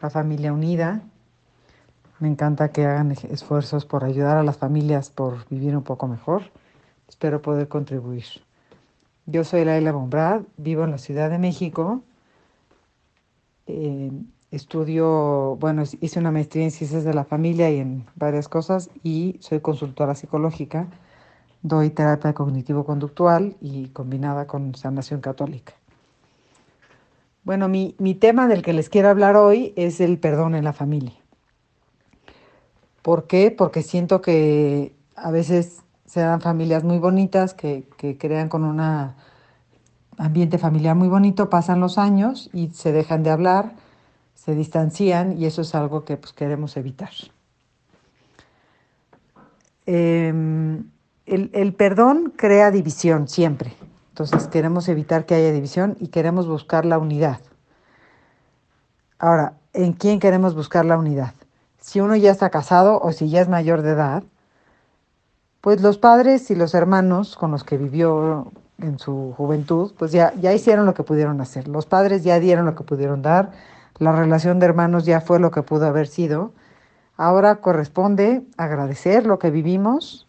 a Familia Unida. Me encanta que hagan esfuerzos por ayudar a las familias por vivir un poco mejor. Espero poder contribuir. Yo soy Laila Bombrad, vivo en la Ciudad de México. Eh, estudio, bueno, hice una maestría en ciencias de la familia y en varias cosas y soy consultora psicológica doy terapia cognitivo-conductual y combinada con sanación católica. Bueno, mi, tema del que les quiero hablar hoy es el perdón en la familia. ¿Por qué? Porque siento que a veces se dan familias muy bonitas que, que crean con un ambiente familiar muy bonito, pasan los años y se dejan de hablar, se distancian y eso es algo que pues, queremos evitar. Eh, el, perdón crea división siempre. Entonces queremos evitar que haya división y queremos buscar la unidad. Ahora, ¿en quién queremos buscar la unidad? Si uno ya está casado o si ya es mayor de edad, pues los padres y los hermanos con los que vivió en su juventud, pues ya, ya hicieron lo que pudieron hacer. Los padres ya dieron lo que pudieron dar, la relación de hermanos ya fue lo que pudo haber sido. Ahora corresponde agradecer lo que vivimos,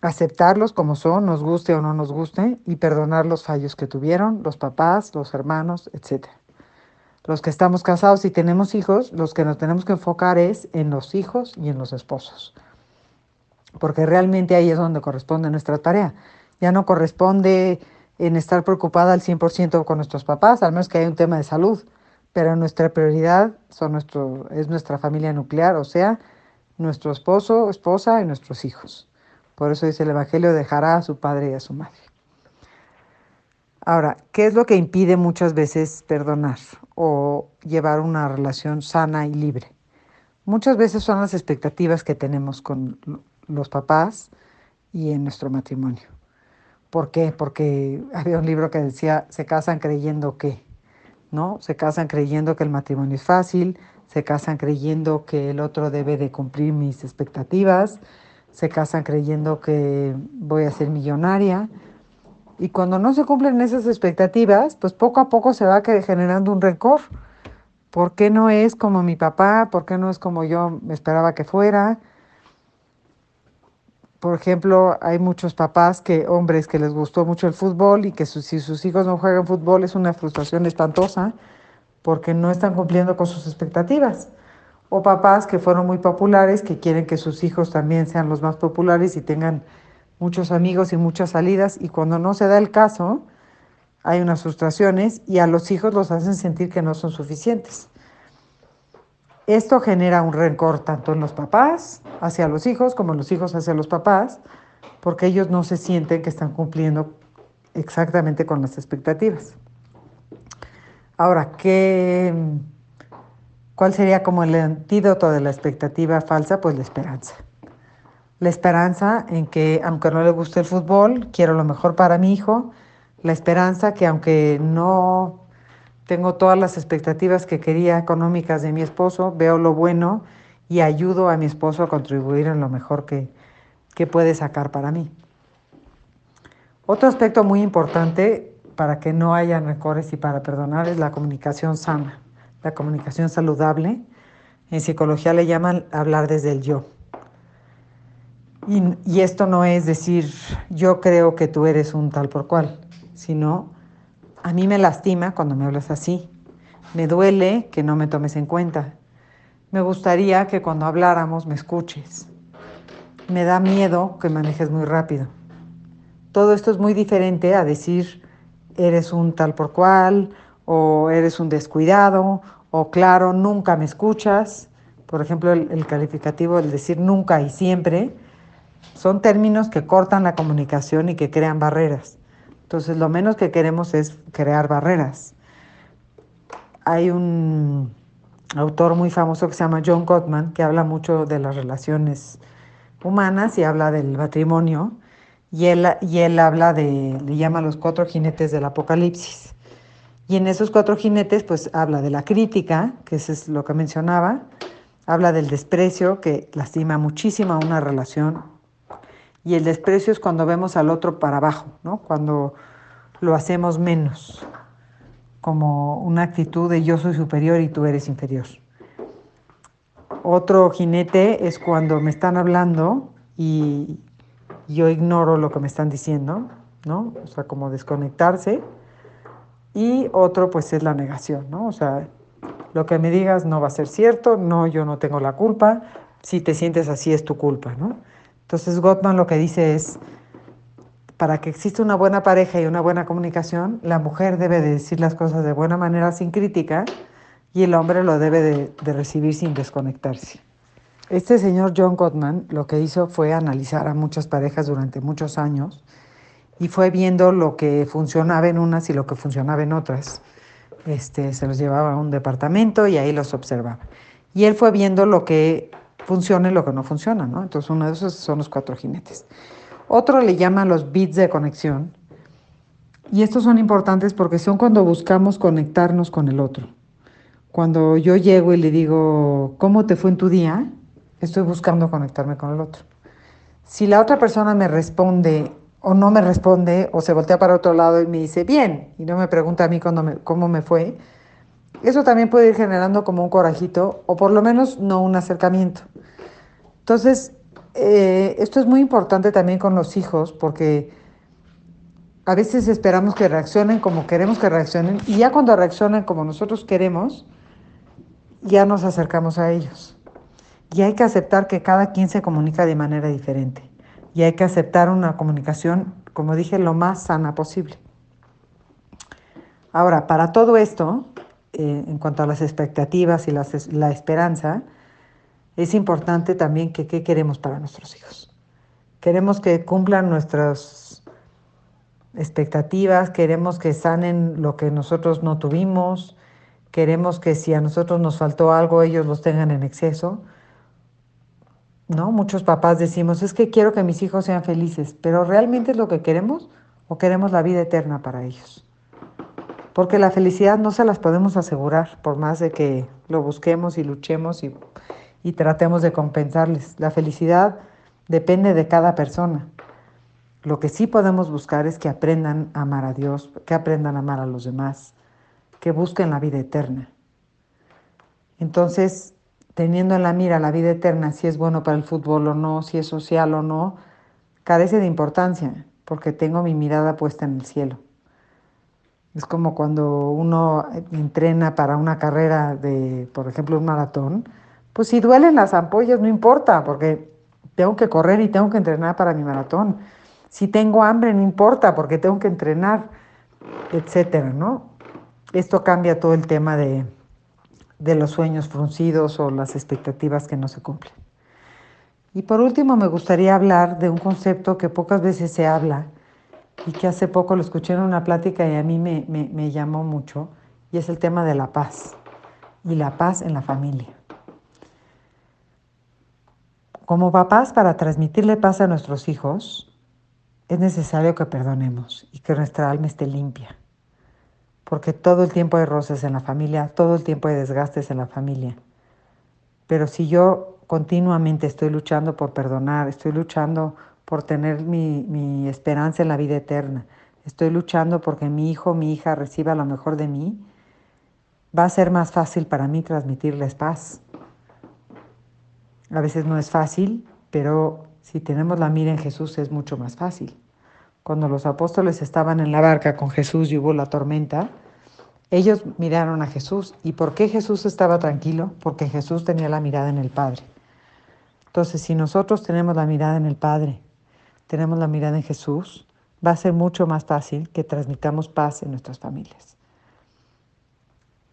aceptarlos como son, nos guste o no nos guste, y perdonar los fallos que tuvieron los papás, los hermanos, etc. Los que estamos casados y tenemos hijos, los que nos tenemos que enfocar es en los hijos y en los esposos, porque realmente ahí es donde corresponde nuestra tarea. Ya no corresponde en estar preocupada al 100% con nuestros papás, al menos que haya un tema de salud, pero nuestra prioridad son nuestro, es nuestra familia nuclear, o sea, nuestro esposo, esposa y nuestros hijos. Por eso dice el Evangelio, dejará a su padre y a su madre. Ahora, ¿qué es lo que impide muchas veces perdonar o llevar una relación sana y libre? Muchas veces son las expectativas que tenemos con los papás y en nuestro matrimonio. ¿Por qué? Porque había un libro que decía, se casan creyendo que, ¿no? Se casan creyendo que el matrimonio es fácil, se casan creyendo que el otro debe de cumplir mis expectativas, se casan creyendo que voy a ser millonaria. Y cuando no se cumplen esas expectativas, pues poco a poco se va generando un rencor. ¿Por qué no es como mi papá? ¿Por qué no es como yo me esperaba que fuera? Por ejemplo, hay muchos papás que, hombres, que les gustó mucho el fútbol y que si sus hijos no juegan fútbol es una frustración espantosa porque no están cumpliendo con sus expectativas o papás que fueron muy populares, que quieren que sus hijos también sean los más populares y tengan muchos amigos y muchas salidas, y cuando no se da el caso, hay unas frustraciones y a los hijos los hacen sentir que no son suficientes. Esto genera un rencor tanto en los papás hacia los hijos como en los hijos hacia los papás, porque ellos no se sienten que están cumpliendo exactamente con las expectativas. Ahora, ¿qué, ¿Cuál sería como el antídoto de la expectativa falsa? Pues la esperanza. La esperanza en que, aunque no le guste el fútbol, quiero lo mejor para mi hijo. La esperanza que, aunque no tengo todas las expectativas que quería económicas de mi esposo, veo lo bueno y ayudo a mi esposo a contribuir en lo mejor que, que puede sacar para mí. Otro aspecto muy importante para que no haya rencores y para perdonar es la comunicación sana la comunicación saludable. En psicología le llaman hablar desde el yo. Y, esto no es decir, yo creo que tú eres un tal por cual, sino a mí me lastima cuando me hablas así. Me duele que no me tomes en cuenta. Me gustaría que cuando habláramos me escuches. Me da miedo que manejes muy rápido. Todo esto es muy diferente a decir, eres un tal por cual o eres un descuidado, o claro, nunca me escuchas. Por ejemplo, el, calificativo, el decir nunca y siempre, son términos que cortan la comunicación y que crean barreras. Entonces, lo menos que queremos es crear barreras. Hay un autor muy famoso que se llama John Gottman, que habla mucho de las relaciones humanas y habla del matrimonio. Y él, y él habla de, le llama los cuatro jinetes del apocalipsis. Y en esos cuatro jinetes, pues habla de la crítica, que eso es lo que mencionaba, habla del desprecio, que lastima muchísimo a una relación. Y el desprecio es cuando vemos al otro para abajo, ¿no? Cuando lo hacemos menos, como una actitud de yo soy superior y tú eres inferior. Otro jinete es cuando me están hablando y yo ignoro lo que me están diciendo, ¿no? O sea, como desconectarse. Y otro, pues, es la negación, ¿no? O sea, lo que me digas no va a ser cierto, no, yo no tengo la culpa, si te sientes así es tu culpa, ¿no? Entonces Gottman lo que dice es, para que exista una buena pareja y una buena comunicación, la mujer debe de decir las cosas de buena manera sin crítica y el hombre lo debe de, de recibir sin desconectarse. Este señor John Gottman lo que hizo fue analizar a muchas parejas durante muchos años y fue viendo lo que funcionaba en unas y lo que funcionaba en otras. Este, se los llevaba a un departamento y ahí los observaba. Y él fue viendo lo que funciona y lo que no funciona, ¿no? Entonces uno de esos son los cuatro jinetes. Otro le llama los bits de conexión. Y estos son importantes porque son cuando buscamos conectarnos con el otro. Cuando yo llego y le digo, ¿cómo te fue en tu día? Estoy buscando conectarme con el otro. Si la otra persona me responde o no me responde o se voltea para otro lado y me dice bien y no me pregunta a mí me, cómo me fue, eso también puede ir generando como un corajito o por lo menos no un acercamiento. Entonces, eh, esto es muy importante también con los hijos porque a veces esperamos que reaccionen como queremos que reaccionen y ya cuando reaccionan como nosotros queremos, ya nos acercamos a ellos. Y hay que aceptar que cada quien se comunica de manera diferente y hay que aceptar una comunicación, como dije, lo más sana posible. Ahora, para todo esto, eh, en cuanto a las expectativas y la esperanza, es importante también que qué queremos para nuestros hijos. Queremos que cumplan nuestras expectativas, queremos que sanen lo que nosotros no tuvimos, queremos que si a nosotros nos faltó algo, ellos los tengan en exceso ¿no? Muchos papás decimos, es que quiero que mis hijos sean felices, pero ¿realmente es lo que queremos o queremos la vida eterna para ellos? Porque la felicidad no se las podemos asegurar, por más de que lo busquemos y luchemos y, y tratemos de compensarles. La felicidad depende de cada persona. Lo que sí podemos buscar es que aprendan a amar a Dios, que aprendan a amar a los demás, que busquen la vida eterna. Entonces, teniendo en la mira la vida eterna, si es bueno para el fútbol o no, si es social o no, carece de importancia, porque tengo mi mirada puesta en el cielo. Es como cuando uno entrena para una carrera de, por ejemplo, un maratón, pues si duelen las ampollas no importa, porque tengo que correr y tengo que entrenar para mi maratón. Si tengo hambre no importa, porque tengo que entrenar, etcétera, ¿no? Esto cambia todo el tema de, de los sueños fruncidos o las expectativas que no se cumplen. Y por último, me gustaría hablar de un concepto que pocas veces se habla y que hace poco lo escuché en una plática y a mí me, me llamó mucho, y es el tema de la paz y la paz en la familia. Como papás, para transmitirle paz a nuestros hijos, es necesario que perdonemos y que nuestra alma esté limpia porque todo el tiempo hay roces en la familia, todo el tiempo hay desgastes en la familia. Pero si yo continuamente estoy luchando por perdonar, estoy luchando por tener mi, esperanza en la vida eterna, estoy luchando porque mi hijo, mi hija reciba lo mejor de mí, va a ser más fácil para mí transmitirles paz. A veces no es fácil, pero si tenemos la mira en Jesús es mucho más fácil. Cuando los apóstoles estaban en la barca con Jesús y hubo la tormenta, ellos miraron a Jesús. ¿Y por qué Jesús estaba tranquilo? Porque Jesús tenía la mirada en el Padre. Entonces, si nosotros tenemos la mirada en el Padre, tenemos la mirada en Jesús, va a ser mucho más fácil que transmitamos paz en nuestras familias.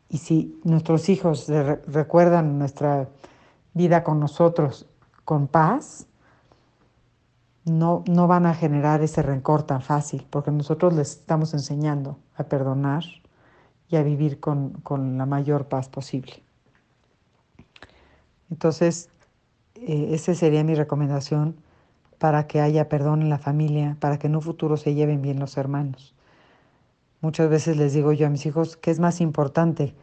Y si nuestros hijos recuerdan nuestra vida con nosotros con paz, no, no van a generar ese rencor tan fácil, porque nosotros les estamos enseñando a perdonar, y a vivir con, con la mayor paz posible. Entonces, eh, esa sería mi recomendación para que haya perdón en la familia, para que en un futuro se lleven bien los hermanos. Muchas veces les digo yo a mis hijos, ¿qué es más importante?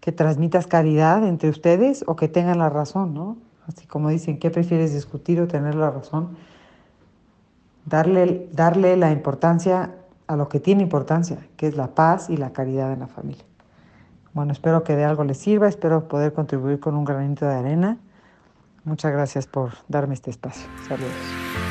¿Que transmitas caridad entre ustedes o que tengan la razón, no? Así como dicen, ¿qué prefieres discutir o tener la razón? Darle, darle la importancia a lo que tiene importancia, que es la paz y la caridad en la familia. Bueno, espero que de algo les sirva, espero poder contribuir con un granito de arena. Muchas gracias por darme este espacio. Saludos.